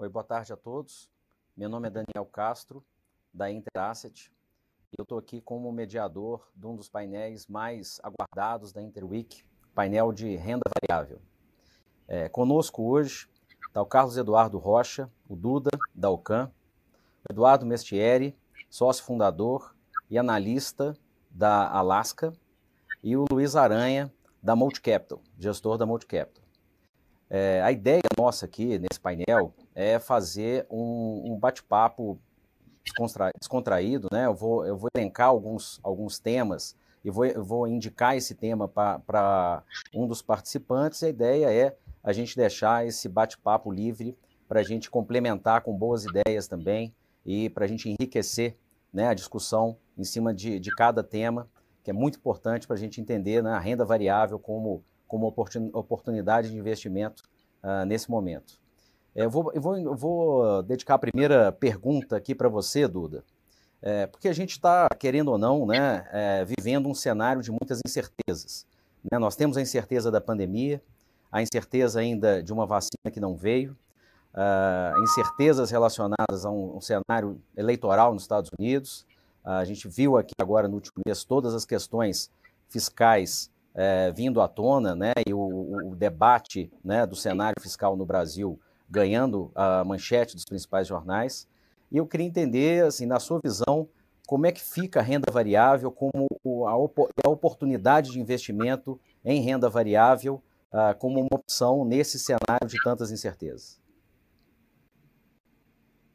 Oi, boa tarde a todos. Meu nome é Daniel Castro, da Interasset. Eu estou aqui como mediador de um dos painéis mais aguardados da Interweek, painel de renda variável. É, conosco hoje está o Carlos Eduardo Rocha, o Duda, da OCAN, Eduardo Mestieri, sócio fundador e analista da Alaska, e o Luiz Aranha, da Multicapital, gestor da Multicapital. É, a ideia nossa aqui nesse painel é fazer um, um bate-papo descontraído, né? Eu vou, eu vou elencar alguns, alguns temas e vou, eu vou indicar esse tema para um dos participantes. A ideia é a gente deixar esse bate-papo livre para a gente complementar com boas ideias também e para a gente enriquecer né, a discussão em cima de, de cada tema, que é muito importante para a gente entender né, a renda variável como, como oportunidade de investimento uh, nesse momento. É, eu, vou, eu, vou, eu vou dedicar a primeira pergunta aqui para você, Duda, é, porque a gente está, querendo ou não, né, é, vivendo um cenário de muitas incertezas. Né? Nós temos a incerteza da pandemia, a incerteza ainda de uma vacina que não veio, uh, incertezas relacionadas a um, um, cenário eleitoral nos Estados Unidos. Uh, a gente viu aqui agora no último mês todas as questões fiscais uh, vindo à tona, né, e o, o debate né, do cenário fiscal no Brasil ganhando a manchete dos principais jornais. E eu queria entender, assim, na sua visão, como é que fica a renda variável como a, a oportunidade de investimento em renda variável uh, como uma opção nesse cenário de tantas incertezas?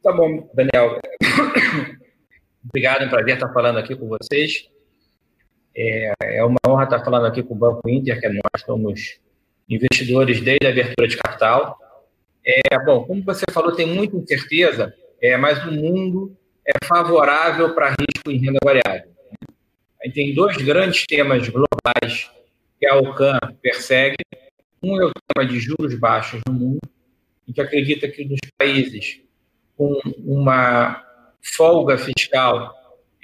Tá bom, Daniel. Obrigado, é um prazer estar falando aqui com vocês. É, é uma honra estar falando aqui com o Banco Inter, que nós somos investidores desde a abertura de capital. É, bom, como você falou, tem muita incerteza, é, mas o mundo é favorável para risco em renda variável. A gente tem dois grandes temas globais que a OCAN persegue. Um é o tema de juros baixos no mundo. A gente acredita que nos países com uma folga fiscal,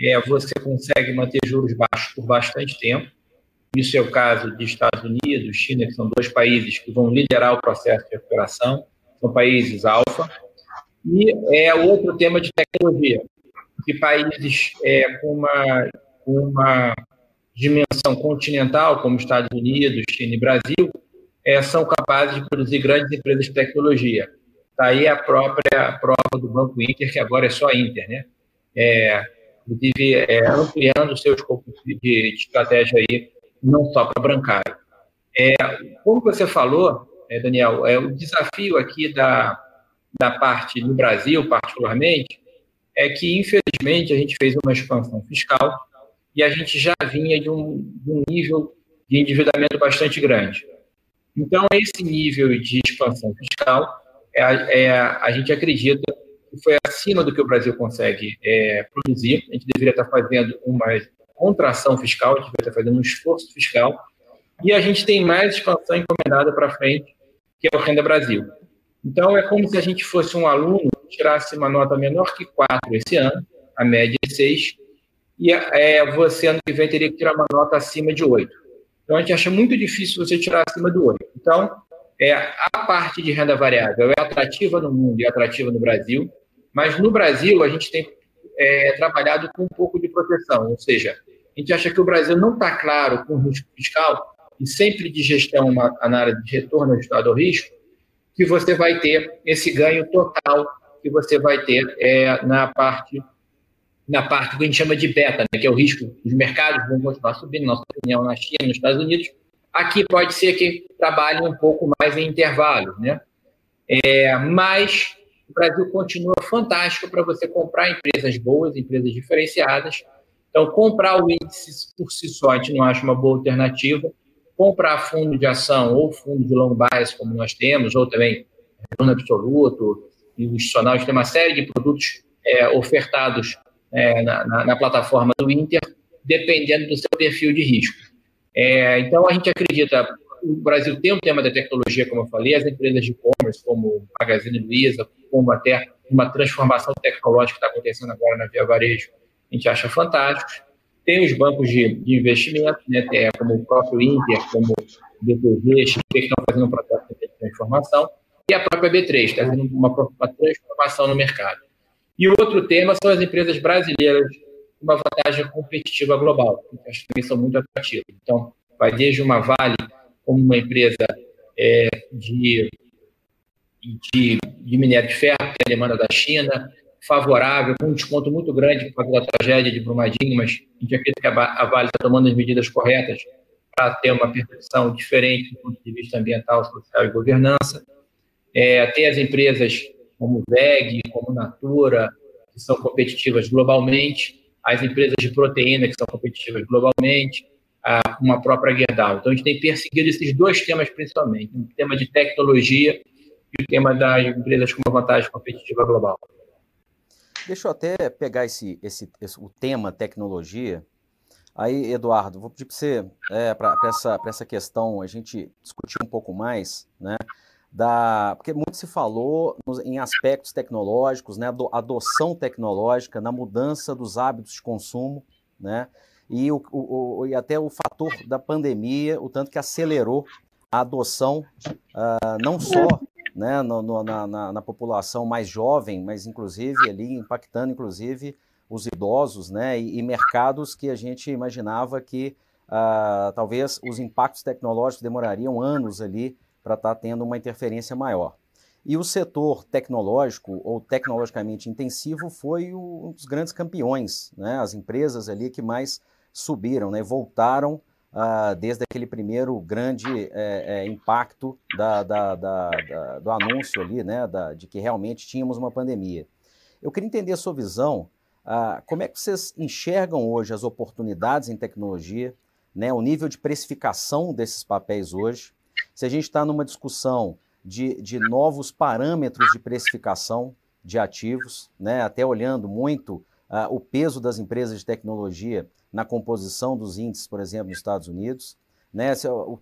é, você consegue manter juros baixos por bastante tempo. Isso é o caso de Estados Unidos, China, que são dois países que vão liderar o processo de recuperação são países alfa. E é outro tema de tecnologia, que países é, com, uma, uma dimensão continental, como Estados Unidos, China e Brasil, é, são capazes de produzir grandes empresas de tecnologia. Daí tá a própria prova do Banco Inter, que agora é só Inter, né? É, inclusive é, ampliando o seu escopo de, estratégia aí, não só para bancário. É, como você falou, é, Daniel, é, o desafio aqui da, da parte no Brasil, particularmente, é que, infelizmente, a gente fez uma expansão fiscal e a gente já vinha de um, de um nível de endividamento bastante grande. Então, esse nível de expansão fiscal, é, é, a gente acredita que foi acima do que o Brasil consegue é, produzir. A gente deveria estar fazendo uma contração fiscal, a gente deveria estar fazendo um esforço fiscal, e a gente tem mais expansão encomendada para frente que é o Renda Brasil. Então, é como se a gente fosse um aluno que tirasse uma nota menor que 4 esse ano, a média é 6, e é, você, ano que vem, teria que tirar uma nota acima de 8. Então, a gente acha muito difícil você tirar acima do 8. Então, é, a parte de renda variável é atrativa no mundo e atrativa no Brasil, mas no Brasil a gente tem é, trabalhado com um pouco de proteção, ou seja, a gente acha que o Brasil não está claro com o risco fiscal e sempre de gestão na área de retorno ajustado ao risco, que você vai ter esse ganho total que você vai ter é, na parte na parte que a gente chama de beta, né, que é o risco dos mercados vão continuar subindo, nossa opinião na China, nos Estados Unidos. Aqui pode ser que trabalhe um pouco mais em intervalos, né? É, mas o Brasil continua fantástico para você comprar empresas boas, empresas diferenciadas. Então, comprar o índice por si só, a gente não acha uma boa alternativa comprar fundo de ação ou fundo de long bias, como nós temos, ou também retorno absoluto, e o institucional, a gente tem uma série de produtos é, ofertados é, na, na, na, plataforma do Inter, dependendo do seu perfil de risco. É, então, a gente acredita, o Brasil tem um tema da tecnologia, como eu falei, as empresas de e-commerce, como Magazine Luiza, como até uma transformação tecnológica que está acontecendo agora na Via Varejo, a gente acha fantástico. Tem os bancos de, de investimento, né, é, como o próprio Inter, como o BTG, que estão fazendo um processo de transformação. e a própria B3, está tendo uma, uma transformação no mercado. E outro tema são as empresas brasileiras com uma vantagem competitiva global, que acho que também são muito atrativas. Então, vai desde uma Vale como uma empresa é, de, de, de minério de ferro, que é a demanda da China, favorável, com um desconto muito grande causa da tragédia de Brumadinho, mas a gente acredita que a Vale está tomando as medidas corretas para ter uma percepção diferente do ponto de vista ambiental, social e governança. É, tem as empresas como VEG, como Natura, que são competitivas globalmente, as empresas de proteína, que são competitivas globalmente, a, uma própria Gerdau. Então, a gente tem perseguido esses dois temas principalmente, o tema de tecnologia e o tema das empresas com uma vantagem competitiva global. Deixa eu até pegar esse, esse, esse o tema tecnologia. Aí, Eduardo, vou pedir para você, é, para essa, essa questão, a gente discutir um pouco mais, né? Da, porque muito se falou em aspectos tecnológicos, né, adoção tecnológica, na mudança dos hábitos de consumo, né, e, o, o, e até o fator da pandemia, o tanto que acelerou a adoção, uh, não só né, no, no, na, na, na, população mais jovem, mas inclusive ali impactando inclusive os idosos, né, e, e mercados que a gente imaginava que uh, talvez os impactos tecnológicos demorariam anos ali para estar tá tendo uma interferência maior. E o setor tecnológico ou tecnologicamente intensivo foi um dos grandes campeões, né? As empresas ali que mais subiram, né? Voltaram uh, desde aquele primeiro grande é, é, impacto da, da, da, do anúncio ali, né? de que realmente tínhamos uma pandemia. Eu queria entender a sua visão. Uh, como é que vocês enxergam hoje as oportunidades em tecnologia, né? O nível de precificação desses papéis hoje? se a gente está numa discussão de, de novos parâmetros de precificação de ativos, né, até olhando muito uh, o peso das empresas de tecnologia na composição dos índices, por exemplo, nos Estados Unidos. Né,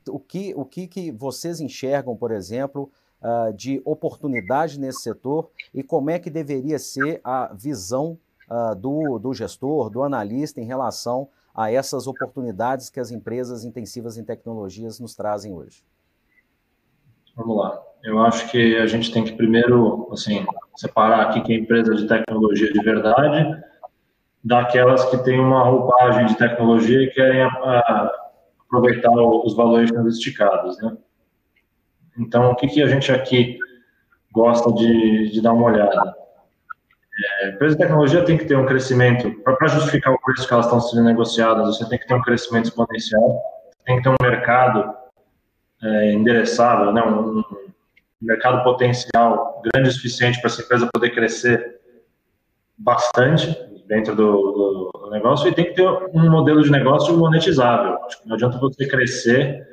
o, que, o que, que vocês enxergam, por exemplo, uh, de oportunidade nesse setor e como é que deveria ser a visão uh, do, do gestor, do analista em relação a essas oportunidades que as empresas intensivas em tecnologias nos trazem hoje? Vamos lá. Eu acho que a gente tem que primeiro, assim, separar aqui que é empresa de tecnologia de verdade daquelas que têm uma roupagem de tecnologia e querem a, a, aproveitar os valores esticados, né? Então, o que, que a gente aqui gosta de, de dar uma olhada? É, empresa de tecnologia tem que ter um crescimento, para justificar o preço que elas estão sendo negociadas, você tem que ter um crescimento exponencial, tem que ter um mercado é, endereçável, né, um, um mercado potencial grande o suficiente para essa empresa poder crescer bastante dentro do, do, negócio e tem que ter um modelo de negócio monetizável. Acho que não adianta você crescer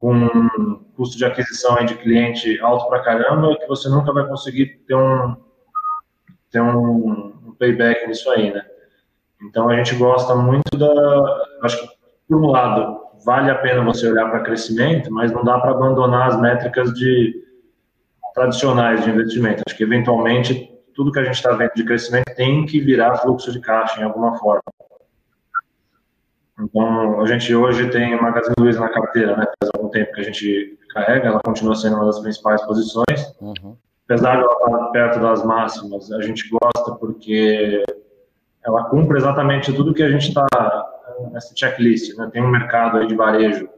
com um custo de aquisição de cliente alto para caramba que você nunca vai conseguir ter um, ter um, um payback nisso aí, né? Então a gente gosta muito da, acho que por um lado vale a pena você olhar para crescimento, mas não dá para abandonar as métricas de tradicionais de investimento. Acho que eventualmente tudo que a gente está vendo de crescimento tem que virar fluxo de caixa em alguma forma. Então, a gente hoje tem a Magazine Luiza na carteira, né? Faz algum tempo que a gente carrega, ela continua sendo uma das principais posições. Uhum. Apesar de ela estar perto das máximas, a gente gosta porque ela cumpre exatamente tudo que a gente está nessa checklist, né? Tem um mercado aí de varejo.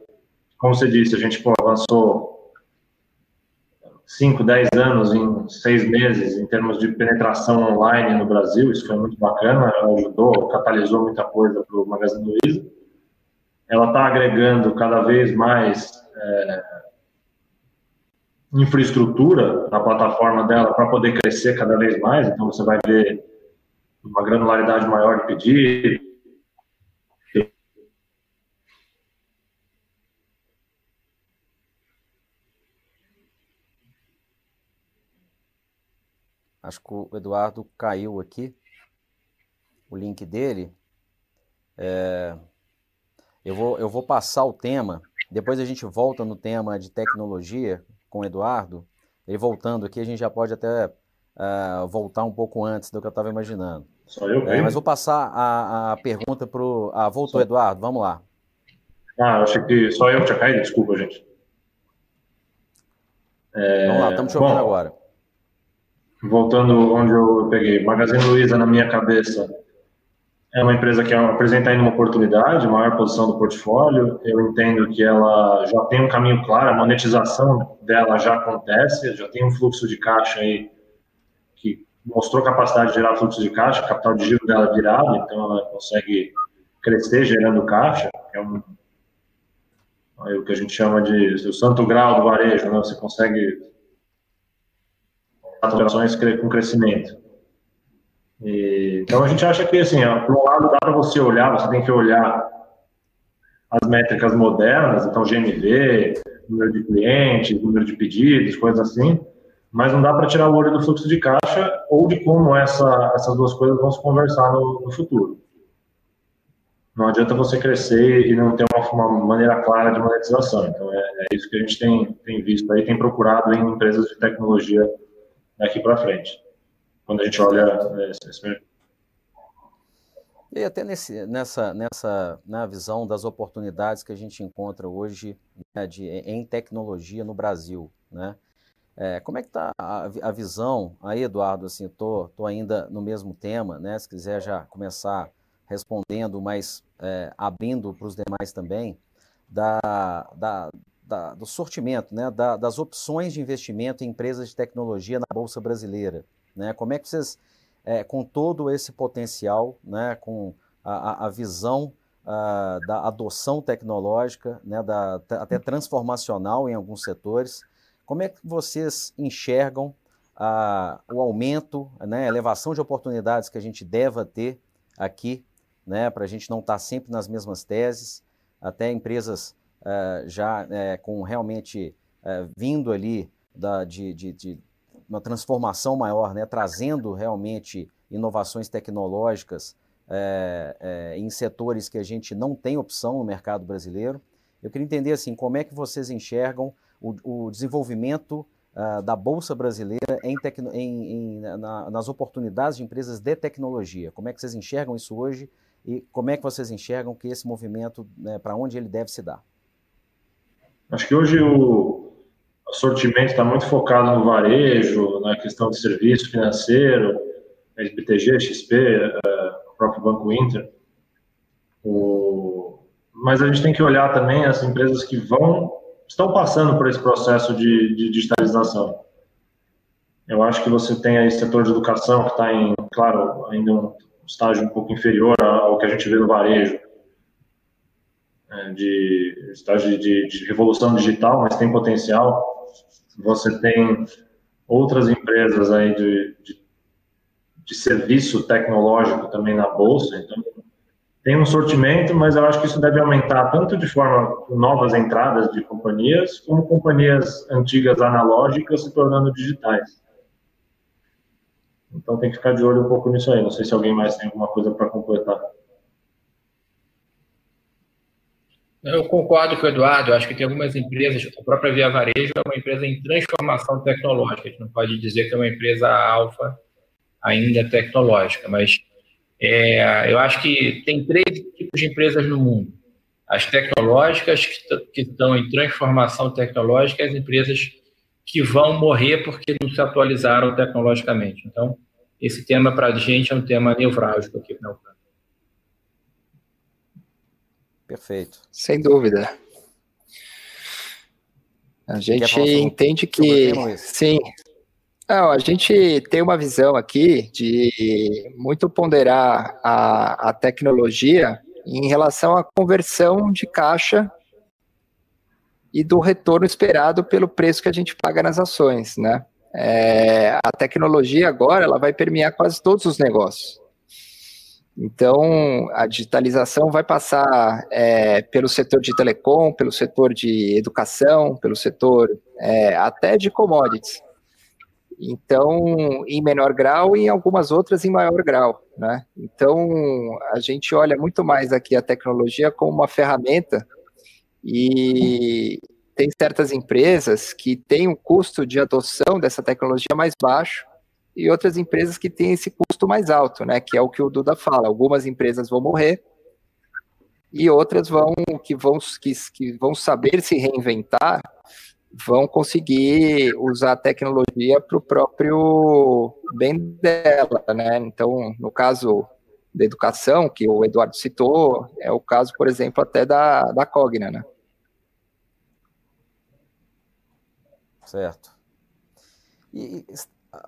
Como você disse, a gente pô, avançou 5, 10 anos em seis meses em termos de penetração online no Brasil, isso foi muito bacana, ajudou, catalisou muita coisa para o Magazine Luiza. Ela está agregando cada vez mais é, infraestrutura na plataforma dela para poder crescer cada vez mais, então você vai ver uma granularidade maior de pedido, Acho que o Eduardo caiu aqui, o link dele. É, eu, vou, eu vou passar o tema, depois a gente volta no tema de tecnologia com o Eduardo. Ele voltando aqui, a gente já pode até uh, voltar um pouco antes do que eu estava imaginando. Só eu é, mas vou passar a, a pergunta para o. Ah, voltou, só... Eduardo, vamos lá. Ah, eu achei que só eu tinha caído, desculpa, gente. É, Vamos lá, estamos te ouvindo agora. Voltando onde eu peguei, Magazine Luiza na minha cabeça é uma empresa que apresenta ainda uma oportunidade, maior posição do portfólio. Eu entendo que ela já tem um caminho claro, a monetização dela já acontece, já tem um fluxo de caixa aí que mostrou capacidade de gerar fluxo de caixa, capital de giro dela virado, então ela consegue crescer gerando caixa, que é um, é o que a gente chama de o santo grau do varejo, né? você consegue operações com crescimento. E, então a gente acha que, assim, por um lado dá para você olhar, você tem que olhar as métricas modernas, então GMV, número de clientes, número de pedidos, coisas assim, mas não dá para tirar o olho do fluxo de caixa ou de como essa, essas duas coisas vão se conversar no, no futuro. Não adianta você crescer e não ter uma, uma maneira clara de monetização. Então, é, é, isso que a gente tem, tem visto aí, tem procurado em empresas de tecnologia daqui para frente quando a gente olha né, esse e até nesse, nessa, nessa na visão das oportunidades que a gente encontra hoje né, de, em tecnologia no Brasil, né? É, como é que está a, a, visão aí, Eduardo? Assim, tô, tô ainda no mesmo tema, né? Se quiser já começar respondendo, mas é, abrindo para os demais também, da, da, da, do sortimento, né? Da, das opções de investimento em empresas de tecnologia na Bolsa Brasileira. Né? Como é que vocês, é, com todo esse potencial, né, com a, a visão uh, da adoção tecnológica, né, da, até transformacional em alguns setores, como é que vocês enxergam uh, o aumento, né, a elevação de oportunidades que a gente deva ter aqui, né, para a gente não estar tá sempre nas mesmas teses, até empresas uh, já é, com realmente é, vindo ali da, de, de, de uma transformação maior, né, trazendo realmente inovações tecnológicas é, em setores que a gente não tem opção no mercado brasileiro. Eu queria entender assim, como é que vocês enxergam o, o desenvolvimento uh, da Bolsa Brasileira em, em, em na, nas oportunidades de empresas de tecnologia. Como é que vocês enxergam isso hoje e como é que vocês enxergam que esse movimento, né, para onde ele deve se dar? Acho que hoje o, o sortimento está muito focado no varejo, na questão de serviço financeiro, SBTG, XP, uh, o próprio Banco Inter. O... Mas a gente tem que olhar também as empresas que vão, estão passando por esse processo de, de digitalização. Eu acho que você tem aí setor de educação que está em, claro, ainda um estágio um pouco inferior ao que a gente vê no varejo, de estágio de, de revolução digital, mas tem potencial. Você tem outras empresas aí de, de, de serviço tecnológico também na bolsa, então tem um sortimento, mas eu acho que isso deve aumentar tanto de forma novas entradas de companhias, como companhias antigas analógicas se tornando digitais. Então tem que ficar de olho um pouco nisso aí. Não sei se alguém mais tem alguma coisa para completar. Eu concordo com o Eduardo, eu acho que tem algumas empresas, a própria Via Varejo é uma empresa em transformação tecnológica, a gente não pode dizer que é uma empresa alfa ainda tecnológica, mas é, eu acho que tem três tipos de empresas no mundo. As tecnológicas, que estão em transformação tecnológica, e as empresas que vão morrer porque não se atualizaram tecnologicamente. Então, esse tema para a gente é um tema nevrálgico aqui na Ucrânia. Perfeito. Sem dúvida. A gente entende que sim. Não, a gente tem uma visão aqui de muito ponderar a, a tecnologia em relação à conversão de caixa e do retorno esperado pelo preço que a gente paga nas ações, né? É, a tecnologia agora ela vai permear quase todos os negócios. Então, a digitalização vai passar é, pelo setor de telecom, pelo setor de educação, pelo setor é, até de commodities. Então, em menor grau e em algumas outras em maior grau. Né? Então, a gente olha muito mais aqui a tecnologia como uma ferramenta e tem certas empresas que têm um custo de adoção dessa tecnologia mais baixo e outras empresas que têm esse custo mais alto, né? Que é o que o Duda fala. Algumas empresas vão morrer e outras vão que vão que, que vão saber se reinventar vão conseguir usar a tecnologia para o próprio bem dela, né? Então, no caso da educação, que o Eduardo citou, é o caso, por exemplo, até da, da Cogna, né? Certo. E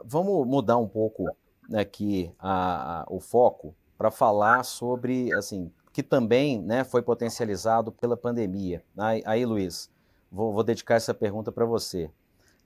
vamos mudar um pouco aqui a, a, o foco para falar sobre, assim, que também né, foi potencializado pela pandemia. Aí, aí Luiz, vou, vou, dedicar essa pergunta para você.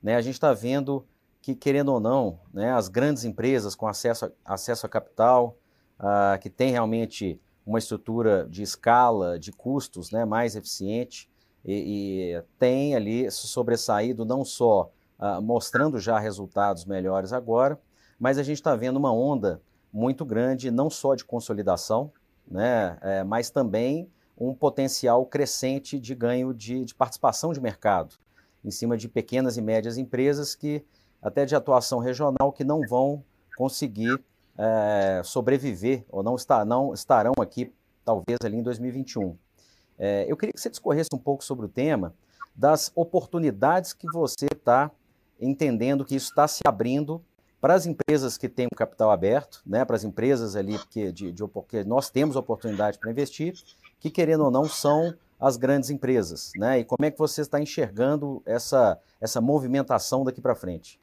Né, a gente está vendo que, querendo ou não, né, as grandes empresas com acesso a, acesso a capital, uh, que tem realmente uma estrutura de escala, de custos né, mais eficiente, e, e tem ali sobressaído não só uh, mostrando já resultados melhores agora, mas a gente está vendo uma onda muito grande, não só de consolidação, né, é, mas também um potencial crescente de ganho de, de, participação de mercado em cima de pequenas e médias empresas que até de atuação regional que não vão conseguir é, sobreviver ou não, está, não estarão aqui talvez ali em 2021. É, eu queria que você discorresse um pouco sobre o tema das oportunidades que você está entendendo que isso está se abrindo para as empresas que têm um capital aberto, né, para as empresas ali que, de, de, nós temos oportunidade para investir, que querendo ou não são as grandes empresas, né? E como é que você está enxergando essa, essa movimentação daqui para frente?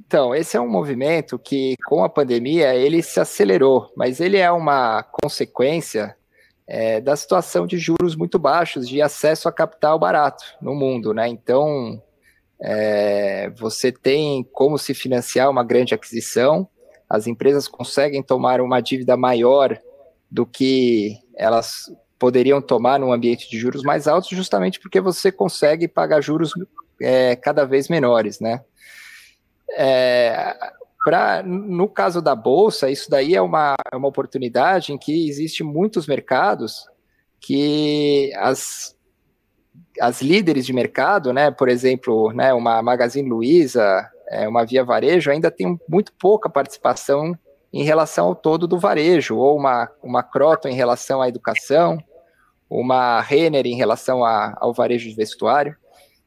Então, esse é um movimento que, com a pandemia, ele se acelerou, mas ele é uma consequência é, da situação de juros muito baixos, de acesso a capital barato no mundo, né? Então, é, você tem como se financiar uma grande aquisição, as empresas conseguem tomar uma dívida maior do que elas poderiam tomar num ambiente de juros mais altos, justamente porque você consegue pagar juros é, cada vez menores, né? É, pra, no caso da Bolsa, isso daí é uma, é uma oportunidade em que existe muitos mercados que as as líderes de mercado, né, por exemplo, né, uma Magazine Luiza, é, uma Via Varejo, ainda tem muito pouca participação em relação ao todo do varejo, ou uma, uma Croton em relação à educação, uma Renner em relação a, ao varejo de vestuário.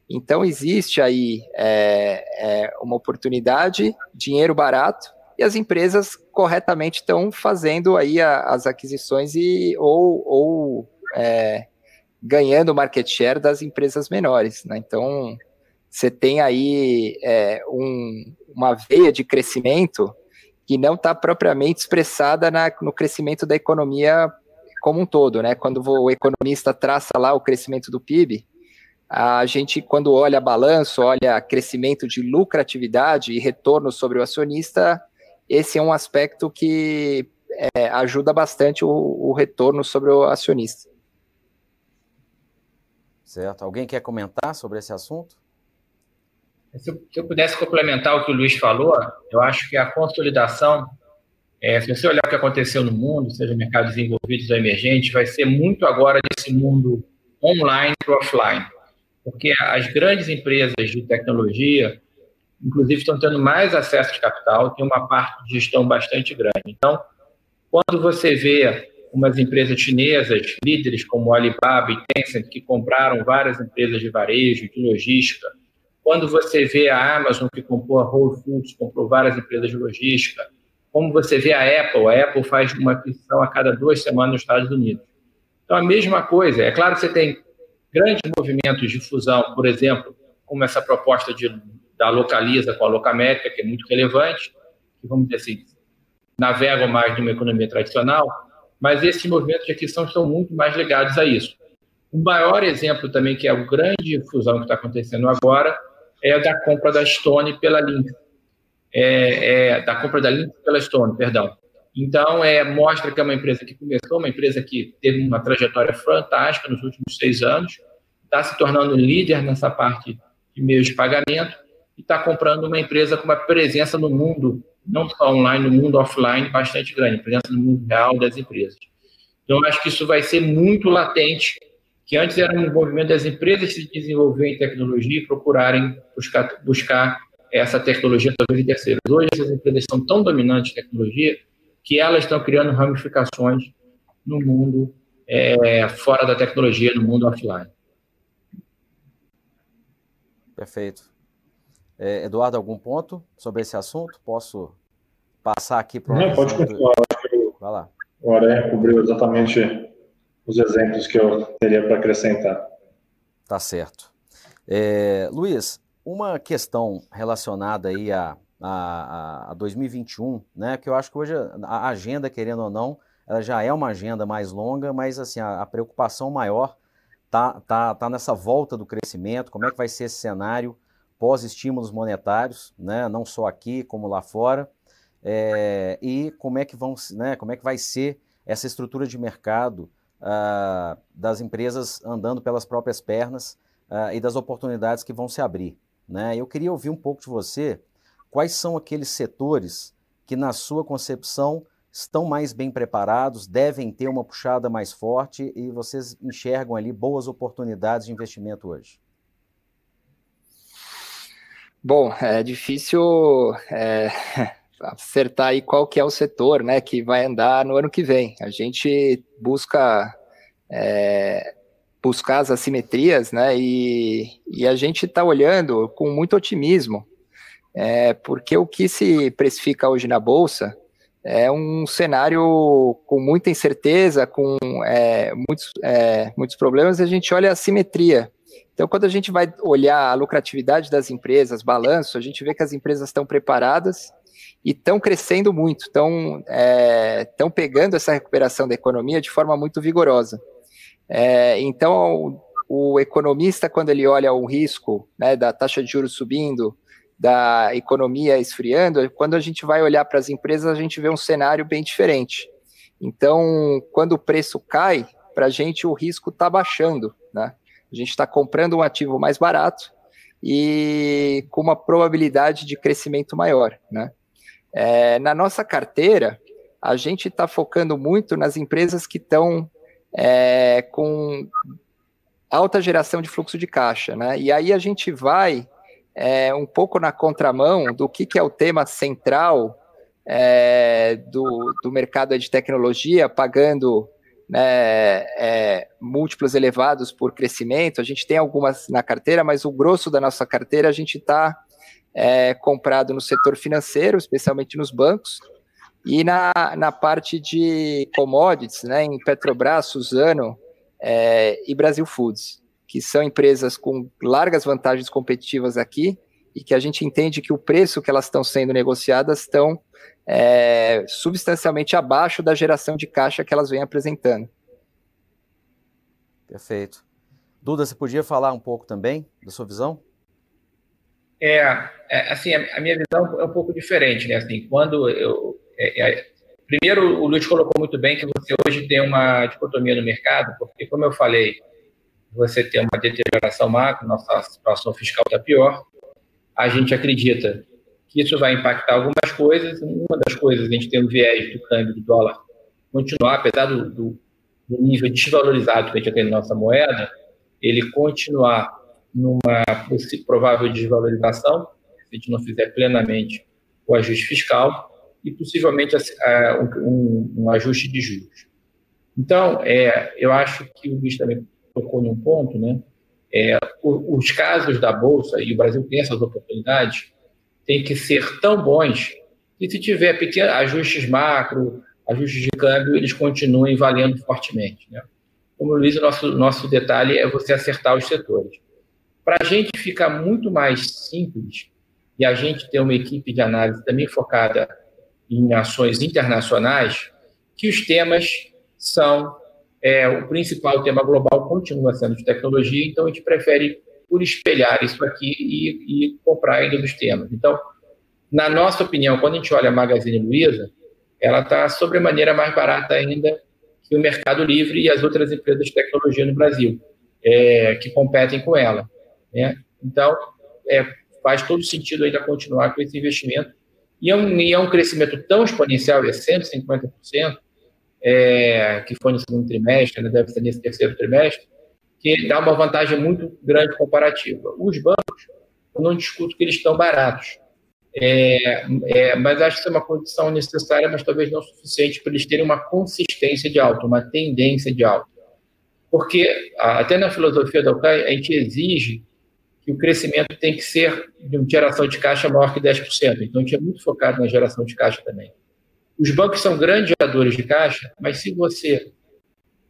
Então, existe aí é, é, uma oportunidade, dinheiro barato, e as empresas corretamente estão fazendo aí a, as aquisições e, ou, ou é, ganhando market share das empresas menores. Né? Então, você tem aí é, um, uma veia de crescimento que não está propriamente expressada na, no crescimento da economia como um todo. Né? Quando o economista traça lá o crescimento do PIB, a gente, quando olha balanço, olha crescimento de lucratividade e retorno sobre o acionista, esse é um aspecto que é, ajuda bastante o, o retorno sobre o acionista. Certo. Alguém quer comentar sobre esse assunto? Se eu, se eu, pudesse complementar o que o Luiz falou, eu acho que a consolidação, é, se você olhar o que aconteceu no mundo, seja mercados desenvolvidos ou emergentes, vai ser muito agora desse mundo online para offline. Porque as grandes empresas de tecnologia, inclusive, estão tendo mais acesso de capital, tem uma parte de gestão bastante grande. Então, quando você vê umas empresas chinesas, líderes como Alibaba e Tencent, que compraram várias empresas de varejo, de logística. Quando você vê a Amazon, que comprou a Whole Foods, comprou várias empresas de logística. Como você vê a Apple, a Apple faz uma aquisição a cada duas semanas nos Estados Unidos. Então, a mesma coisa. É claro que você tem grandes movimentos de fusão, por exemplo, como essa proposta de, da Localiza com a Locamétrica, que é muito relevante, que, vamos dizer assim, navegam mais numa economia tradicional, mas esses movimentos de aquisição estão muito mais ligados a isso. O maior exemplo também, que é a grande fusão que está acontecendo agora, é a da compra da Stone pela Link. É, é, da compra da Link pela Stone, perdão. Então, é, mostra que é uma empresa que começou, uma empresa que teve uma trajetória fantástica nos últimos seis anos, está se tornando líder nessa parte de meios de pagamento e está comprando uma empresa com uma presença no mundo não só online, no mundo offline bastante grande, presença no mundo real das empresas. Então, acho que isso vai ser muito latente, que antes era um movimento das empresas se desenvolverem em tecnologia e procurarem buscar, buscar essa tecnologia talvez em terceiros. Hoje, essas empresas são tão dominantes em tecnologia que elas estão criando ramificações no mundo é, fora da tecnologia, no mundo offline. Perfeito. É, Eduardo, algum ponto sobre esse assunto? Posso passar aqui para o. Não, pode continuar. Que Vai lá. O Aranha cobriu exatamente os exemplos que eu teria para acrescentar. Tá certo. É, Luiz, uma questão relacionada aí a, a, a 2021, né? Que eu acho que hoje a agenda, querendo ou não, ela já é uma agenda mais longa, mas assim a, a preocupação maior tá, tá, tá nessa volta do crescimento. Como é que vai ser esse cenário pós estímulos monetários, né? Não só aqui como lá fora. É, e como é que vão, né? Como é que vai ser essa estrutura de mercado uh, das empresas andando pelas próprias pernas uh, e das oportunidades que vão se abrir. Né? Eu queria ouvir um pouco de você quais são aqueles setores que, na sua concepção, estão mais bem preparados, devem ter uma puxada mais forte e vocês enxergam ali boas oportunidades de investimento hoje? Bom, é difícil é, acertar aí qual que é o setor né, que vai andar no ano que vem. A gente busca é, buscar as assimetrias, né? E, e a gente está olhando com muito otimismo, é, porque o que se precifica hoje na Bolsa é um cenário com muita incerteza, com é, muitos, é, muitos problemas, e a gente olha a simetria. Então, quando a gente vai olhar a lucratividade das empresas, balanço, a gente vê que as empresas estão preparadas e estão crescendo muito, estão é, pegando essa recuperação da economia de forma muito vigorosa. É, então, o, o, economista, quando ele olha o risco né, da taxa de juros subindo, da economia esfriando, quando a gente vai olhar para as empresas, a gente vê um cenário bem diferente. Então, quando o preço cai, para a gente o risco está baixando. Né? A gente está comprando um ativo mais barato e com uma probabilidade de crescimento maior. Né? É, na nossa carteira, a gente está focando muito nas empresas que estão é, com alta geração de fluxo de caixa, né? E aí a gente vai é, um pouco na contramão do que, que é o tema central é, do, do mercado de tecnologia, pagando né, é, múltiplos elevados por crescimento. A gente tem algumas na carteira, mas o grosso da nossa carteira a gente está é, comprado no setor financeiro, especialmente nos bancos, e na, na parte de commodities, né, em Petrobras, Suzano é, e Brasil Foods, que são empresas com largas vantagens competitivas aqui e que a gente entende que o preço que elas estão sendo negociadas estão é, substancialmente abaixo da geração de caixa que elas vêm apresentando. Perfeito. Duda, você podia falar um pouco também da sua visão? É, é assim, a, a minha visão é um pouco diferente, né? Assim, quando eu é, é, primeiro, o Luiz colocou muito bem que você hoje tem uma dicotomia no mercado, porque, como eu falei, você tem uma deterioração macro, nossa situação fiscal está pior. A gente acredita que isso vai impactar algumas coisas. Uma das coisas, a gente tem o viés do câmbio do dólar continuar, apesar do, do, do nível desvalorizado que a gente tem na nossa moeda, ele continuar numa provável desvalorização, se a gente não fizer plenamente o ajuste fiscal e possivelmente um, um ajuste de juros. Então, é, eu acho que o Luiz também tocou em um ponto, né? É, os casos da Bolsa, e o Brasil tem essas oportunidades, tem que ser tão bons que se tiver pequenos ajustes macro, ajustes de câmbio, eles continuem valendo fortemente. Né? Como o Luiz, o nosso, nosso detalhe é você acertar os setores. Para a gente ficar muito mais simples e a gente ter uma equipe de análise também focada em ações internacionais, que os temas são é, o principal tema global continua sendo de tecnologia, então a gente prefere por espelhar isso aqui e, e comprar ainda dos temas. Então, na nossa opinião, quando a gente olha a Magazine Luiza, ela está sobremaneira mais barata ainda que o Mercado Livre e as outras empresas de tecnologia no Brasil, é, que competem com ela. Né? Então, é, faz todo sentido ainda continuar com esse investimento e é um, e é um crescimento tão exponencial, é 150%, é, que foi no segundo trimestre, né, deve ser nesse terceiro trimestre, que dá uma vantagem muito grande comparativa. Os bancos, eu não discuto que eles estão baratos, é, é, mas acho que isso é uma condição necessária, mas talvez não suficiente para eles terem uma consistência de alta, uma tendência de alta. Porque, até na filosofia da UCAI, a gente exige que o crescimento tem que ser de uma geração de caixa maior que 10%. Então, a gente é muito focado na geração de caixa também. Os bancos são grandes geradores de caixa, mas se você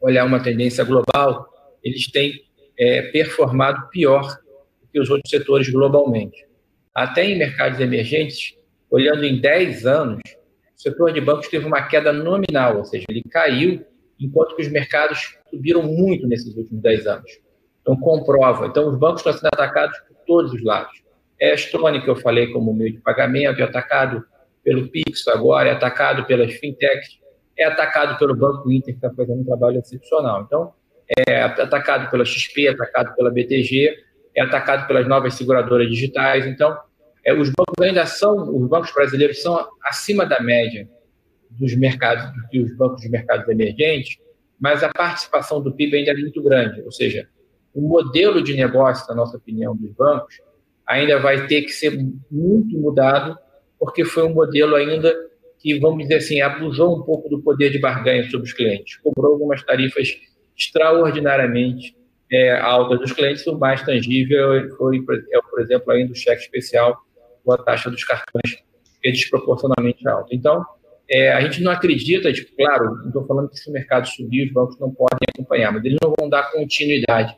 olhar uma tendência global, eles têm é, performado pior que os outros setores globalmente. Até em mercados emergentes, olhando em 10 anos, o setor de bancos teve uma queda nominal, ou seja, ele caiu, enquanto que os mercados subiram muito nesses últimos 10 anos. Então, comprova. Então, os bancos estão sendo atacados por todos os lados. É a Stone, que eu falei como meio de pagamento, é atacado pelo Pix agora, é atacado pelas fintechs, é atacado pelo Banco Inter, que está fazendo um trabalho excepcional. Então, é atacado pela XP, é atacado pela BTG, é atacado pelas novas seguradoras digitais. Então, é, os bancos ainda são, os bancos brasileiros são acima da média dos mercados, do que os bancos de mercados emergentes, mas a participação do PIB ainda é muito grande. Ou seja, o modelo de negócio, na nossa opinião, dos bancos, ainda vai ter que ser muito mudado, porque foi um modelo ainda que, vamos dizer assim, abusou um pouco do poder de barganha sobre os clientes, cobrou algumas tarifas extraordinariamente é, altas dos clientes, o mais tangível foi, é, por exemplo, ainda o cheque especial ou a taxa dos cartões, que é desproporcionalmente alta. Então, é, a gente não acredita, tipo, claro, não estou falando que se o mercado subir, os bancos não podem acompanhar, mas eles não vão dar continuidade,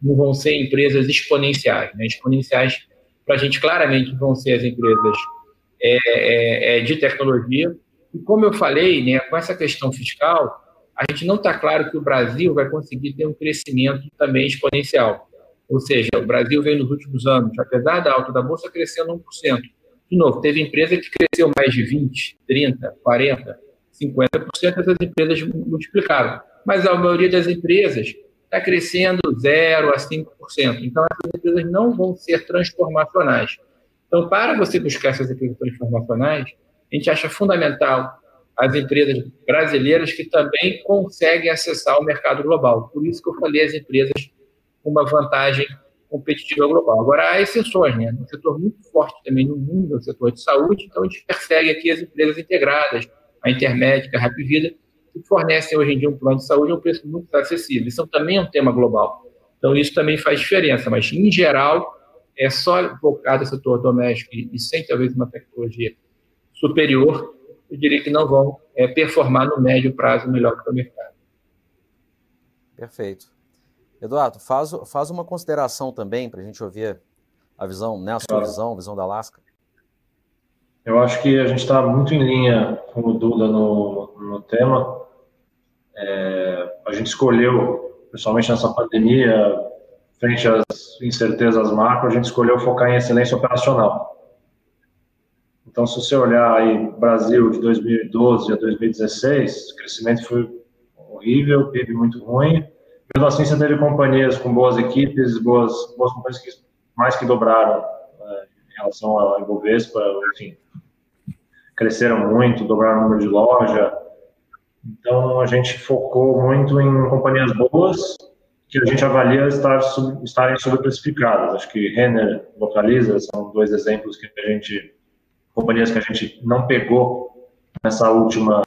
não vão ser empresas exponenciais. Né? Exponenciais, para a gente, claramente, vão ser as empresas é, é, é, de tecnologia. E como eu falei, né, com essa questão fiscal, a gente não está claro que o Brasil vai conseguir ter um crescimento também exponencial. Ou seja, o Brasil veio nos últimos anos, apesar da alta da Bolsa, crescendo 1%. De novo, teve empresa que cresceu mais de 20%, 30%, 40%, 50%, essas empresas multiplicaram. Mas a maioria das empresas está crescendo 0% a 5%. Então, essas empresas não vão ser transformacionais. Então, para você buscar essas empresas transformacionais, a gente acha fundamental as empresas brasileiras que também conseguem acessar o mercado global. Por isso que eu falei as empresas com uma vantagem competitiva global. Agora, há exceções, né? Um setor muito forte também no mundo, o setor de saúde, então a gente persegue aqui as empresas integradas, a Intermédica, a Rapvida, que fornecem hoje em dia um plano de saúde a um preço muito acessível. Isso também é um tema global. Então, isso também faz diferença, mas, em geral, é só focado no setor doméstico e sem, talvez, uma tecnologia superior, eu diria que não vão é, performar no médio prazo melhor que o mercado. Perfeito. Eduardo, faz, faz uma consideração também para a gente ouvir a visão, né, a sua visão, a visão da Lasca. Eu acho que a gente está muito em linha com o Duda no, no tema. É, a gente escolheu, principalmente nessa pandemia, frente às incertezas macro, a gente escolheu focar em excelência operacional. Então, se você olhar aí Brasil de 2012 a 2016, o crescimento foi horrível, PIB muito ruim. Mesmo assim, você teve companhias com boas equipes, boas, boas companhias que mais que dobraram né, em relação ao Ibovespa, enfim, cresceram muito, dobraram o número de loja. Então, a gente focou muito em companhias boas que a gente avalia estar, estarem subprecificadas. Acho que Renner, Localiza são dois exemplos que a gente companhias que a gente não pegou nessa última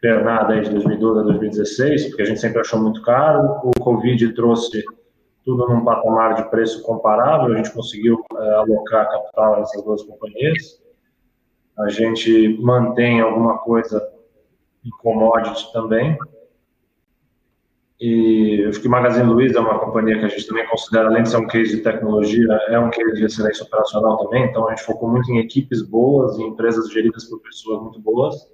pernada de 2012 a 2016, porque a gente sempre achou muito caro. O Covid trouxe tudo num patamar de preço comparável, a gente conseguiu é, alocar capital nessas duas companhias. A gente mantém alguma coisa em commodity também, e acho que Magazine Luiza é uma companhia que a gente também considera, além de ser um case de tecnologia, é um case de excelência operacional também. Então, a gente focou muito em equipes boas, em empresas geridas por pessoas muito boas,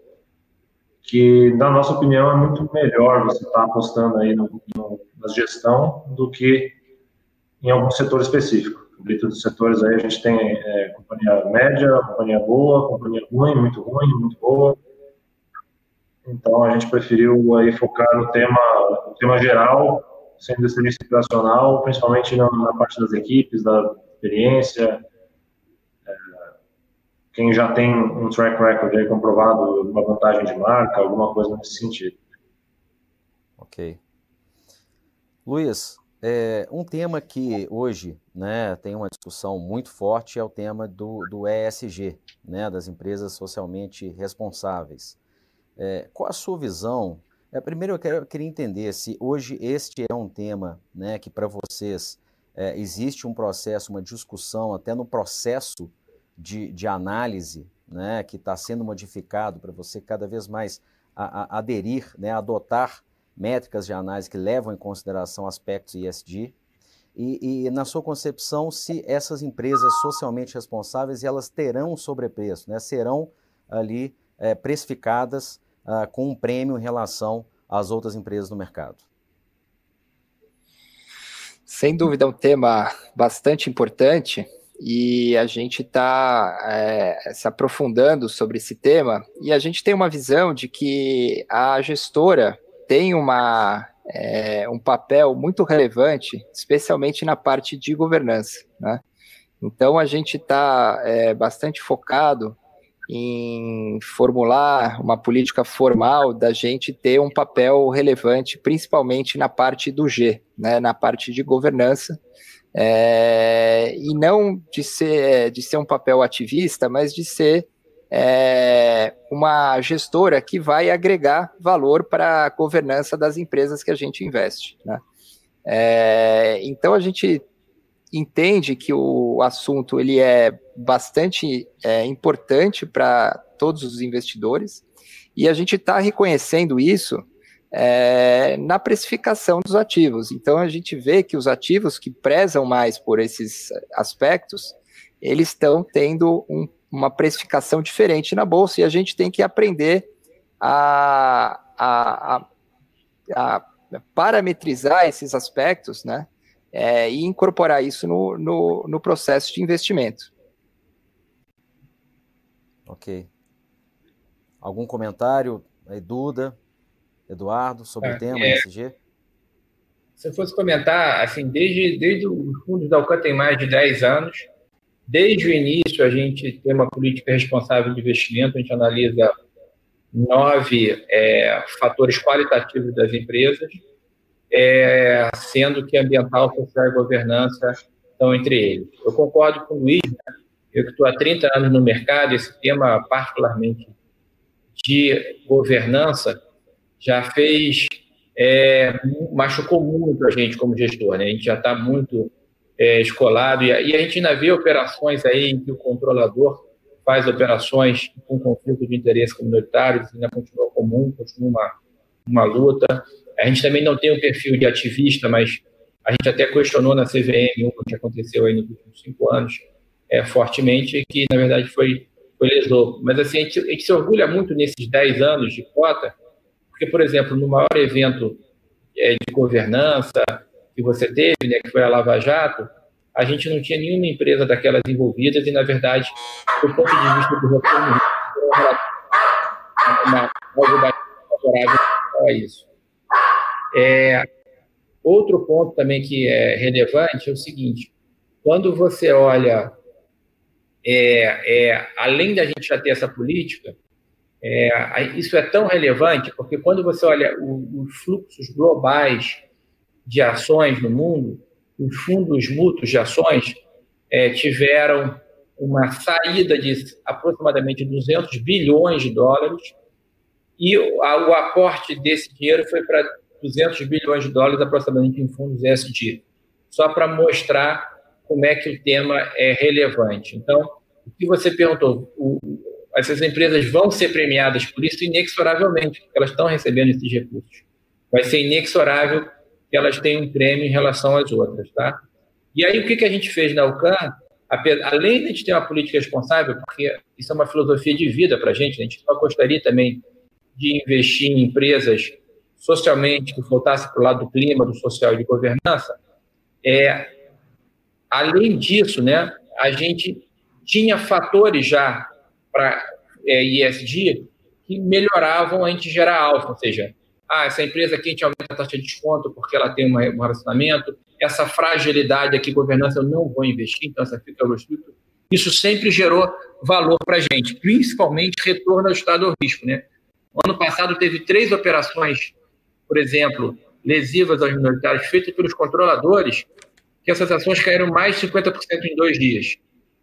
que, na nossa opinião, é muito melhor você estar tá apostando aí no, no, na gestão do que em algum setor específico. Dentro dos setores aí, a gente tem é, companhia média, companhia boa, companhia ruim, muito ruim, muito boa então a gente preferiu aí focar no tema, no tema geral, sendo excelência operacional, principalmente na, na, parte das equipes, da experiência. É, quem já tem um track record aí comprovado, uma vantagem de marca, alguma coisa nesse sentido. Ok. Luiz, é, um tema que hoje né, tem uma discussão muito forte é o tema do, do ESG, né, das empresas socialmente responsáveis. É, qual a sua visão? É, primeiro, eu, quero, eu queria entender se hoje este é um tema né, que para vocês é, existe um processo, uma discussão, até no processo de, de análise, né, que está sendo modificado para você cada vez mais a, a, aderir, né, adotar métricas de análise que levam em consideração aspectos ESG. E, e, na sua concepção, se essas empresas socialmente responsáveis elas terão sobrepreço, né, serão ali é, precificadas uh, com um prêmio em relação às outras empresas no mercado? Sem dúvida, é um tema bastante importante e a gente está é, se aprofundando sobre esse tema e a gente tem uma visão de que a gestora tem uma, é, um papel muito relevante, especialmente na parte de governança. Né? Então a gente está é, bastante focado em formular uma política formal da gente ter um papel relevante, principalmente na parte do G, né, na parte de governança, é, e não de ser, de ser um papel ativista, mas de ser é, uma gestora que vai agregar valor para a governança das empresas que a gente investe. Né? É, então a gente entende que o assunto ele é bastante é, importante para todos os investidores e a gente está reconhecendo isso é, na precificação dos ativos. Então a gente vê que os ativos que prezam mais por esses aspectos, eles estão tendo um, uma precificação diferente na bolsa e a gente tem que aprender a, a, a, a parametrizar esses aspectos, né? É, e incorporar isso no, no, no, processo de investimento. Ok. Algum comentário aí, Duda, Eduardo, sobre é, o tema é, SG? Se eu fosse comentar, assim, desde, desde os fundos da Alcan tem mais de 10 anos, desde o início a gente tem uma política responsável de investimento, a gente analisa nove é, fatores qualitativos das empresas, é, sendo que ambiental, social e governança estão entre eles. Eu concordo com o Luiz, né? eu que estou há 30 anos no mercado, esse tema particularmente de governança já fez, é, machucou muito a gente como gestor, né? a gente já está muito é, escolado e, e a gente ainda vê operações aí em que o controlador faz operações com conflito de interesse comunitário, ainda continua comum, continua uma, uma luta. A gente também não tem o um perfil de ativista, mas a gente até questionou na CVM o que aconteceu aí nos últimos cinco anos é, fortemente, que na verdade foi, foi lesou. Mas assim, a gente, a gente se orgulha muito nesses dez anos de cota, porque, por exemplo, no maior evento é, de governança que você teve, né, que foi a Lava Jato, a gente não tinha nenhuma empresa daquelas envolvidas e, na verdade, do ponto de vista do retorno, uma, uma favorável a isso. É, outro ponto também que é relevante é o seguinte: quando você olha, é, é, além da gente já ter essa política, é, isso é tão relevante porque quando você olha o, os fluxos globais de ações no mundo, os fundos mútuos de ações é, tiveram uma saída de aproximadamente 200 bilhões de dólares e o, o aporte desse dinheiro foi para 200 bilhões de dólares aproximadamente em fundos ESG, só para mostrar como é que o tema é relevante. Então, o que você perguntou, o, essas empresas vão ser premiadas por isso inexoravelmente, porque elas estão recebendo esses recursos. Vai ser inexorável que elas tenham um prêmio em relação às outras, tá? E aí, o que, que a gente fez na UCAN? Além de a gente ter uma política responsável, porque isso é uma filosofia de vida para a gente, a gente só gostaria também de investir em empresas socialmente, que voltasse para o lado do clima, do social e de governança, é, além disso, né, a gente tinha fatores já para é, ISD que melhoravam a gente gerar alfa, ou seja, ah, essa empresa aqui a gente aumenta a taxa de desconto porque ela tem um relacionamento, essa fragilidade aqui, governança, eu não vou investir, então essa fica restrito. Isso sempre gerou valor para a gente, principalmente retorno ao risco. Né? No ano passado teve três operações por exemplo, lesivas aos minoritários feitas pelos controladores, que essas ações caíram mais de 50% em dois dias.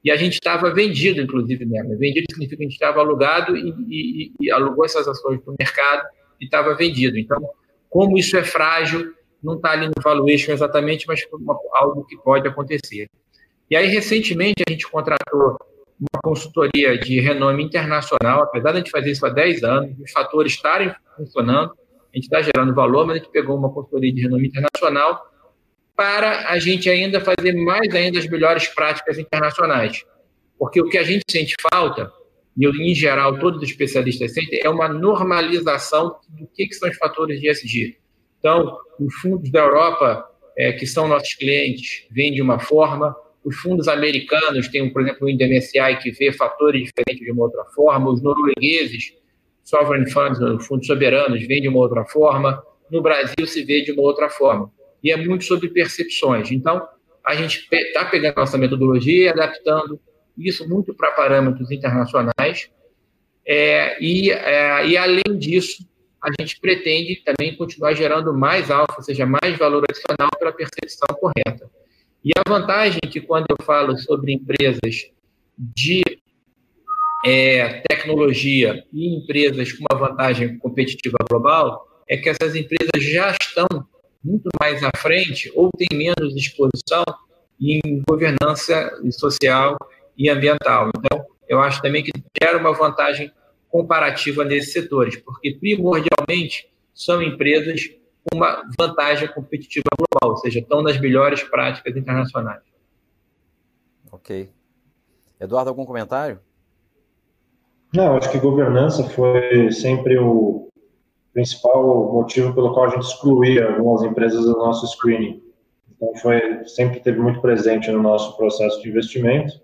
E a gente estava vendido, inclusive, nela. Vendido significa que a gente estava alugado e, e, e alugou essas ações para o mercado e estava vendido. Então, como isso é frágil não está ali no valuation exatamente, mas uma, algo que pode acontecer. E aí, recentemente, a gente contratou uma consultoria de renome internacional, apesar de a gente fazer isso há 10 anos, os fatores estarem funcionando, a gente está gerando valor, mas a gente pegou uma consultoria de renome internacional para a gente ainda fazer mais ainda as melhores práticas internacionais. Porque o que a gente sente falta, e eu, em geral todos os especialistas sentem, é uma normalização do que, que são os fatores de ESG. Então, os fundos da Europa, é, que são nossos clientes, vêm de uma forma, os fundos americanos têm, por exemplo, o INDMSI, que vê fatores diferentes de uma outra forma, os noruegueses, sovereign funds, fundos soberanos, vêm de uma outra forma, no Brasil se vê de uma outra forma e é muito sobre percepções. Então, a gente está pegando nossa metodologia e adaptando isso muito para parâmetros internacionais. É, e, é, e, além disso, a gente pretende também continuar gerando mais alfa, ou seja, mais valor adicional pela percepção correta. E a vantagem que, quando eu falo sobre empresas de é, tecnologia e empresas com uma vantagem competitiva global, é que essas empresas já estão muito mais à frente ou tem menos exposição em governança social e ambiental. Então, eu acho também que gera uma vantagem comparativa nesses setores, porque primordialmente são empresas uma vantagem competitiva global, ou seja, estão nas melhores práticas internacionais. Ok. Eduardo, algum comentário? Não, acho que governança foi sempre o, principal motivo pelo qual a gente excluía algumas empresas do nosso screening. Então, foi sempre teve muito presente no nosso processo de investimento.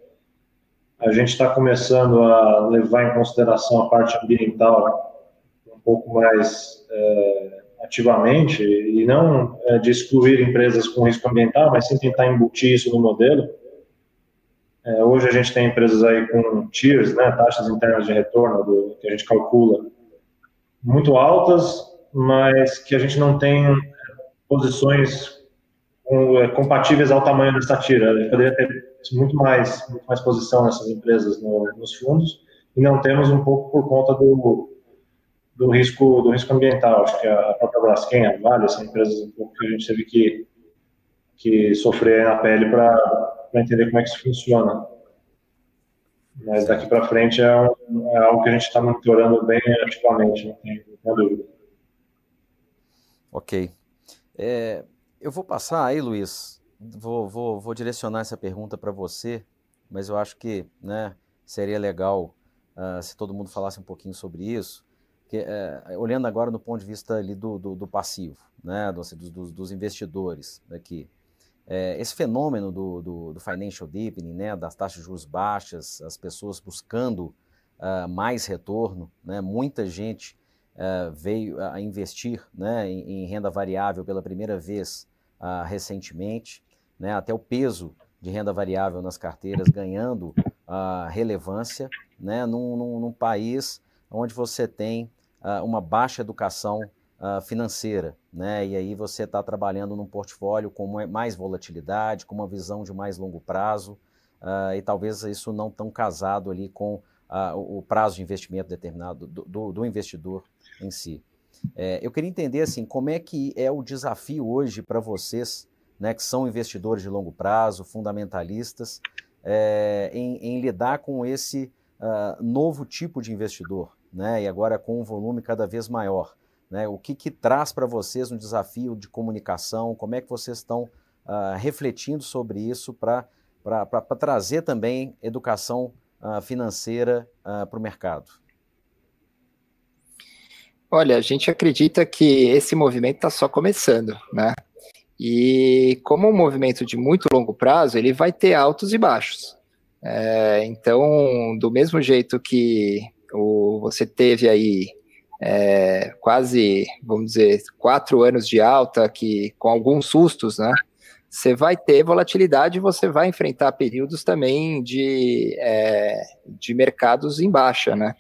A gente está começando a levar em consideração a parte ambiental um pouco mais é, ativamente e não é, de excluir empresas com risco ambiental, mas sim tentar embutir isso no modelo. É, hoje a gente tem empresas aí com tiers, né, taxas internas de retorno do, que a gente calcula muito altas, mas que a gente não tem posições é, compatíveis ao tamanho dessa tira. A gente poderia ter muito mais, muito mais posição nessas empresas no, nos fundos e não temos um pouco por conta do, do risco do risco ambiental. Acho que a própria Braskem, a Vale, são empresas que a gente teve que, que sofrer na pele para entender como é que isso funciona. Mas daqui para frente é, é, algo que a gente está monitorando bem ativamente, não tem, não tem dúvida. Ok. É, eu vou passar aí, Luiz, vou, vou, vou direcionar essa pergunta para você, mas eu acho que né, seria legal uh, se todo mundo falasse um pouquinho sobre isso. Que, uh, olhando agora no ponto de vista ali do, do, do passivo, né, dos, dos, investidores aqui. É, esse fenômeno do, financial deepening, né, das taxas de juros baixas, as pessoas buscando uh, mais retorno, né, muita gente uh, veio a investir né, em, em, renda variável pela primeira vez uh, recentemente, né, até o peso de renda variável nas carteiras ganhando relevância né, num, num, num, país onde você tem uma baixa educação uh, financeira, né? E aí você está trabalhando num portfólio com mais volatilidade, com uma visão de mais longo prazo, uh, e talvez isso não tão casado ali com uh, o prazo de investimento determinado do, do, do investidor em si. É, eu queria entender assim, como é que é o desafio hoje para vocês, né, que são investidores de longo prazo, fundamentalistas, é, em, em, lidar com esse uh, novo tipo de investidor, né, e agora com um volume cada vez maior. Né? O que, que traz para vocês um desafio de comunicação? Como é que vocês estão uh, refletindo sobre isso para trazer também educação uh, financeira uh, para o mercado? Olha, a gente acredita que esse movimento está só começando, né? E como um movimento de muito longo prazo, ele vai ter altos e baixos. É, então, do mesmo jeito que o, você teve aí é, quase, vamos dizer, quatro anos de alta, que com alguns sustos, né? Você vai ter volatilidade você vai enfrentar períodos também de, é, de mercados em baixa, né?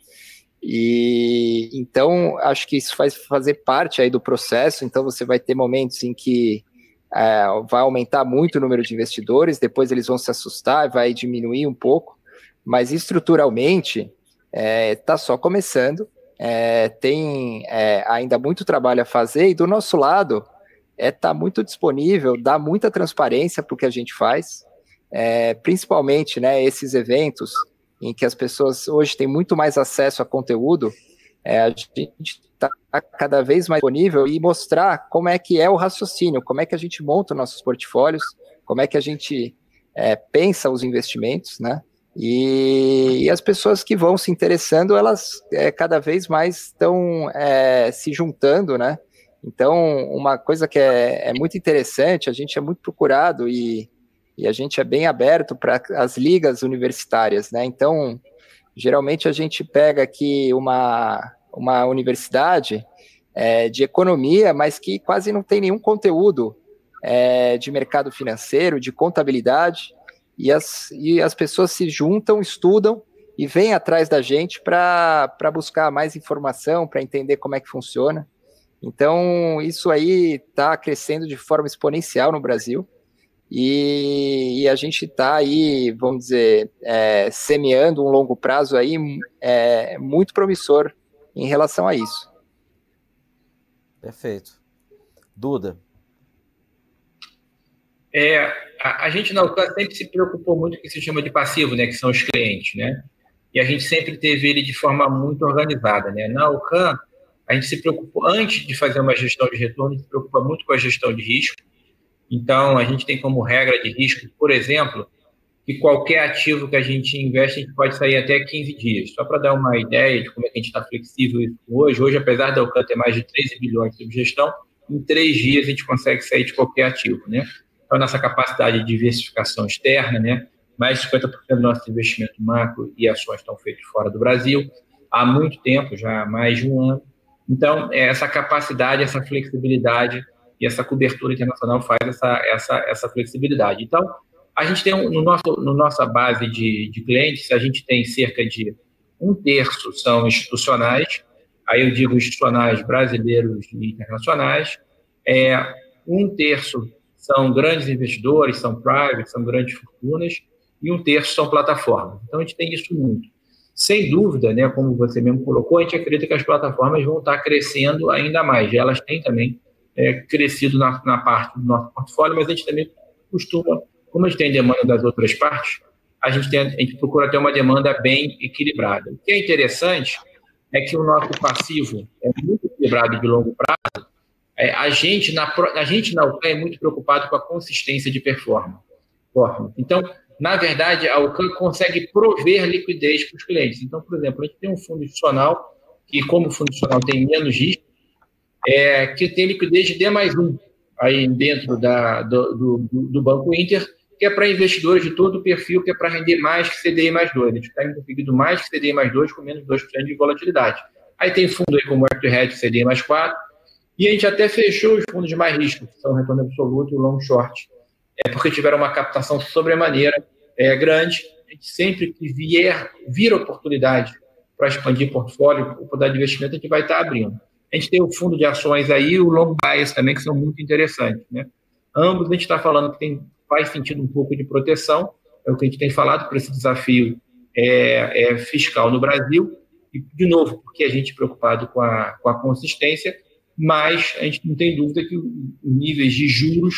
E então acho que isso faz fazer parte aí do processo. Então você vai ter momentos em que é, vai aumentar muito o número de investidores, depois eles vão se assustar, vai diminuir um pouco, mas estruturalmente está é, tá só começando é, tem é, ainda muito trabalho a fazer, e do nosso lado, é estar tá muito disponível, dar muita transparência para o que a gente faz, é, principalmente né, esses eventos em que as pessoas hoje têm muito mais acesso a conteúdo, é, a gente está cada vez mais disponível e mostrar como é que é o raciocínio, como é que a gente monta nossos portfólios, como é que a gente é, pensa os investimentos, né? E, e, as pessoas que vão se interessando, elas é, cada vez mais estão é, se juntando, né? Então, uma coisa que é, é, muito interessante, a gente é muito procurado e, e a gente é bem aberto para as ligas universitárias, né? Então, geralmente a gente pega aqui uma, uma universidade é, de economia, mas que quase não tem nenhum conteúdo é, de mercado financeiro, de contabilidade, e as, e as pessoas se juntam, estudam e vêm atrás da gente para buscar mais informação, para entender como é que funciona. Então, isso aí está crescendo de forma exponencial no Brasil. E, e a gente está aí, vamos dizer, é, semeando um longo prazo aí é, muito promissor em relação a isso. Perfeito. Duda, é, a, a, gente na UCAN sempre se preocupou muito com o que se chama de passivo, né, que são os clientes, né? E a gente sempre teve ele de forma muito organizada, né? Na UCAN, a gente se preocupou, antes de fazer uma gestão de retorno, a gente se preocupa muito com a gestão de risco. Então, a gente tem como regra de risco, por exemplo, que qualquer ativo que a gente investe, a gente pode sair até 15 dias. Só para dar uma ideia de como é que a gente está flexível hoje. Hoje, apesar da UCAN ter mais de 13 bilhões de gestão, em três dias a gente consegue sair de qualquer ativo, né? A nossa capacidade de diversificação externa, né? Mais de 50% do nosso investimento macro e ações estão feitos fora do Brasil há muito tempo, já há mais de um ano. Então, é, essa capacidade, essa flexibilidade e essa cobertura internacional faz essa, essa, essa flexibilidade. Então, a gente tem no nosso no nossa base de, de clientes, a gente tem cerca de um terço são institucionais, aí eu digo institucionais brasileiros e internacionais, é, um terço são grandes investidores, são private, são grandes fortunas, e um terço são plataformas. Então, a gente tem isso muito. Sem dúvida, né, como você mesmo colocou, a gente acredita que as plataformas vão estar crescendo ainda mais. Elas têm também é, crescido na, na, parte do nosso portfólio, mas a gente também costuma, como a gente tem demanda das outras partes, a gente, tem, a gente procura ter uma demanda bem equilibrada. O que é interessante é que o nosso passivo é muito equilibrado de longo prazo, é, a, gente na, a gente na UCAN é muito preocupado com a consistência de performance. Então, na verdade, a UCAN consegue prover liquidez para os clientes. Então, por exemplo, a gente tem um fundo institucional, que como fundo institucional tem menos risco, é, que tem liquidez de D mais um aí dentro da, do, do, do Banco Inter, que é para investidores de todo o perfil, que é para render mais que CDI mais 2. A gente está conseguindo mais que CDI mais 2 com menos 2% de volatilidade. Aí tem fundo aí como Equity Hedge CDI mais 4, e a gente até fechou os fundos de mais risco, que são o retorno absoluto e o long short, é porque tiveram uma captação sobremaneira é, grande. A gente sempre que vier, vir oportunidade para expandir portfólio, oportunidade de investimento, a gente vai estar abrindo. A gente tem o fundo de ações aí o long bias também, que são muito interessantes. Né? Ambos a gente está falando que tem, faz sentido um pouco de proteção, é o que a gente tem falado para esse desafio é, é, fiscal no Brasil, e, de novo, porque a gente é preocupado com a, com a consistência, mas a gente não tem dúvida que os níveis de juros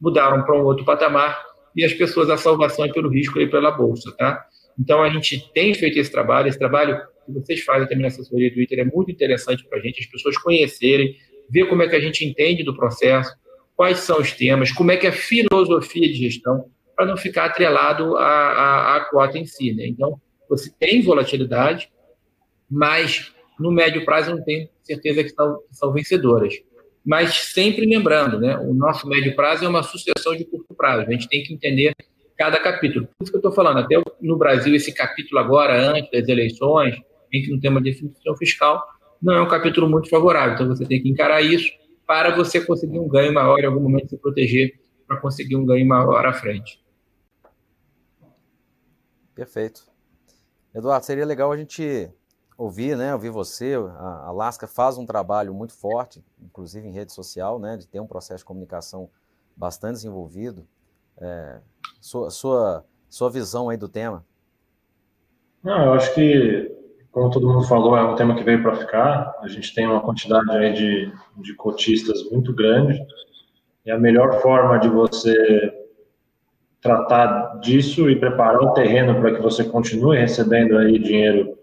mudaram para um outro patamar e as pessoas, a salvação é pelo risco e pela bolsa, tá? Então, a gente tem feito esse trabalho, esse trabalho que vocês fazem também na assessoria do Twitter é muito interessante para a gente, as pessoas conhecerem, ver como é que a gente entende do processo, quais são os temas, como é que é a filosofia de gestão, para não ficar atrelado à, à, à cota em si, né? Então, você tem volatilidade, mas no médio prazo eu não tenho certeza que são, que são vencedoras. Mas sempre lembrando, né, o nosso médio prazo é uma sucessão de curto prazo. A gente tem que entender cada capítulo. Por isso que eu estou falando, até no Brasil, esse capítulo agora, antes das eleições, entre no tema de definição fiscal, não é um capítulo muito favorável. Então, você tem que encarar isso para você conseguir um ganho maior em algum momento se proteger para conseguir um ganho maior à frente. Perfeito. Eduardo, seria legal a gente ouvir, né, ouvir você, a Alaska faz um trabalho muito forte, inclusive em rede social, né, de ter um processo de comunicação bastante desenvolvido. É, sua, sua, sua visão aí do tema? Não, eu acho que, como todo mundo falou, é um tema que veio para ficar. A gente tem uma quantidade aí de, de cotistas muito grande E a melhor forma de você tratar disso e preparar o terreno para que você continue recebendo aí dinheiro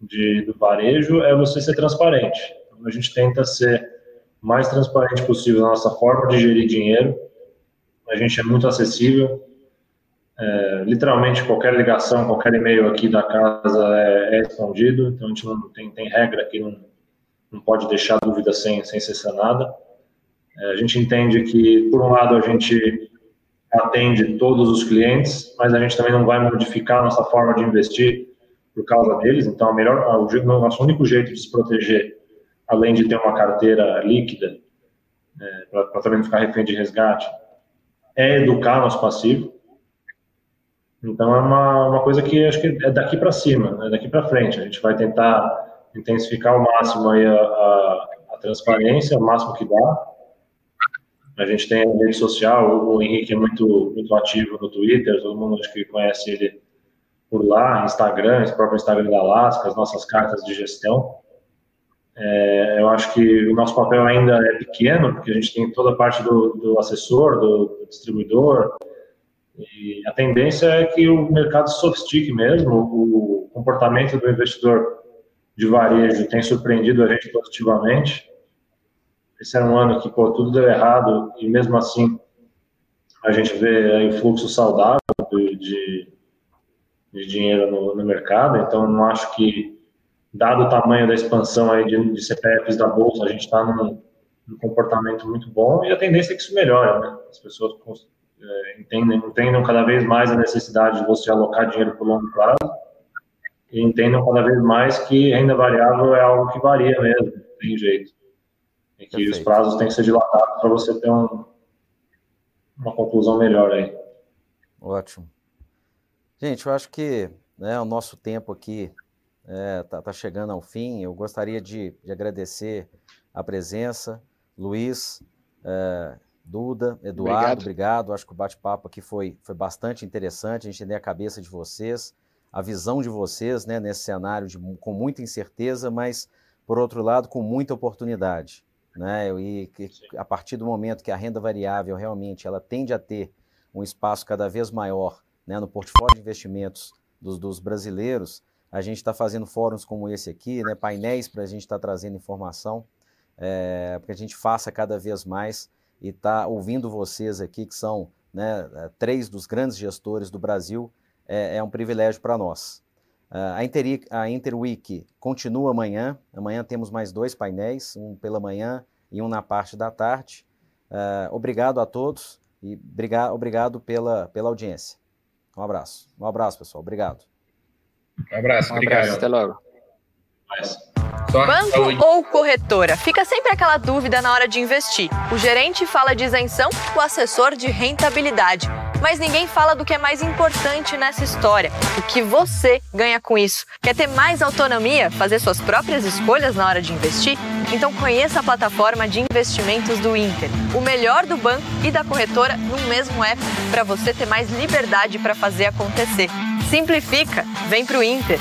de, do varejo é você ser transparente. Então, a gente tenta ser mais transparente possível na nossa forma de gerir dinheiro. A gente é muito acessível. É, literalmente, qualquer ligação, qualquer e-mail aqui da casa é, é respondido. Então, a gente não tem, tem regra aqui, não, não pode deixar dúvida sem, sem ser sanada. É, a gente entende que, por um lado, a gente atende todos os clientes, mas a gente também não vai modificar a nossa forma de investir por causa deles. Então, a melhor, o nosso único jeito de se proteger, além de ter uma carteira líquida, é, para também não ficar refém de resgate, é educar nosso passivo. Então, é uma, uma coisa que acho que é daqui para cima, é daqui para frente. A gente vai tentar intensificar ao máximo aí a, a, a transparência, o máximo que dá. A gente tem a rede social, o Henrique é muito, muito ativo no Twitter, todo mundo acho que conhece ele por lá, Instagram, esse próprio Instagram da Alaska, as nossas cartas de gestão. É, eu acho que o nosso papel ainda é pequeno, porque a gente tem toda a parte do, do assessor, do, do, distribuidor, e a tendência é que o mercado sofistique mesmo, o comportamento do investidor de varejo tem surpreendido a gente positivamente. Esse era um ano que pô, tudo deu errado e mesmo assim a gente vê aí o fluxo saudável de, de dinheiro no, no, mercado, então não acho que, dado o tamanho da expansão aí de, de CPFs da Bolsa, a gente está num, num, comportamento muito bom e a tendência é que isso melhore, né? As pessoas é, entendem, entendem cada vez mais a necessidade de você alocar dinheiro por longo prazo e entendam cada vez mais que renda variável é algo que varia mesmo, tem jeito. E que Perfeito. os prazos têm que ser dilatados para você ter um, uma conclusão melhor aí. Ótimo. Gente, eu acho que né, o nosso tempo aqui está é, tá, tá chegando ao fim. Eu gostaria de, de agradecer a presença, Luiz, é, Duda, Eduardo, obrigado. obrigado. Acho que o bate-papo aqui foi, foi bastante interessante, a gente entender a cabeça de vocês, a visão de vocês né, nesse cenário de, com muita incerteza, mas, por outro lado, com muita oportunidade. Né? E que, a partir do momento que a renda variável realmente ela tende a ter um espaço cada vez maior né, no portfólio de investimentos dos, dos brasileiros, a gente está fazendo fóruns como esse aqui, né, painéis para a gente estar tá trazendo informação, é, para que a gente faça cada vez mais e está ouvindo vocês aqui, que são né, é, três dos grandes gestores do Brasil, é, é um privilégio para nós. Uh, a, Inter, a Interweek continua amanhã. Amanhã temos mais dois painéis, um pela manhã e um na parte da tarde. Uh, obrigado a todos e obrigado pela, pela audiência. Um abraço. Um abraço, pessoal. Obrigado. Um abraço. Um obrigado. Abraço, até logo. Banco ou corretora? Fica sempre aquela dúvida na hora de investir. O gerente fala de isenção, o assessor de rentabilidade. Mas ninguém fala do que é mais importante nessa história: o que você ganha com isso. Quer ter mais autonomia, fazer suas próprias escolhas na hora de investir? Então conheça a plataforma de investimentos do Inter, o melhor do banco e da corretora no mesmo app para você ter mais liberdade para fazer acontecer. Simplifica, vem pro Inter.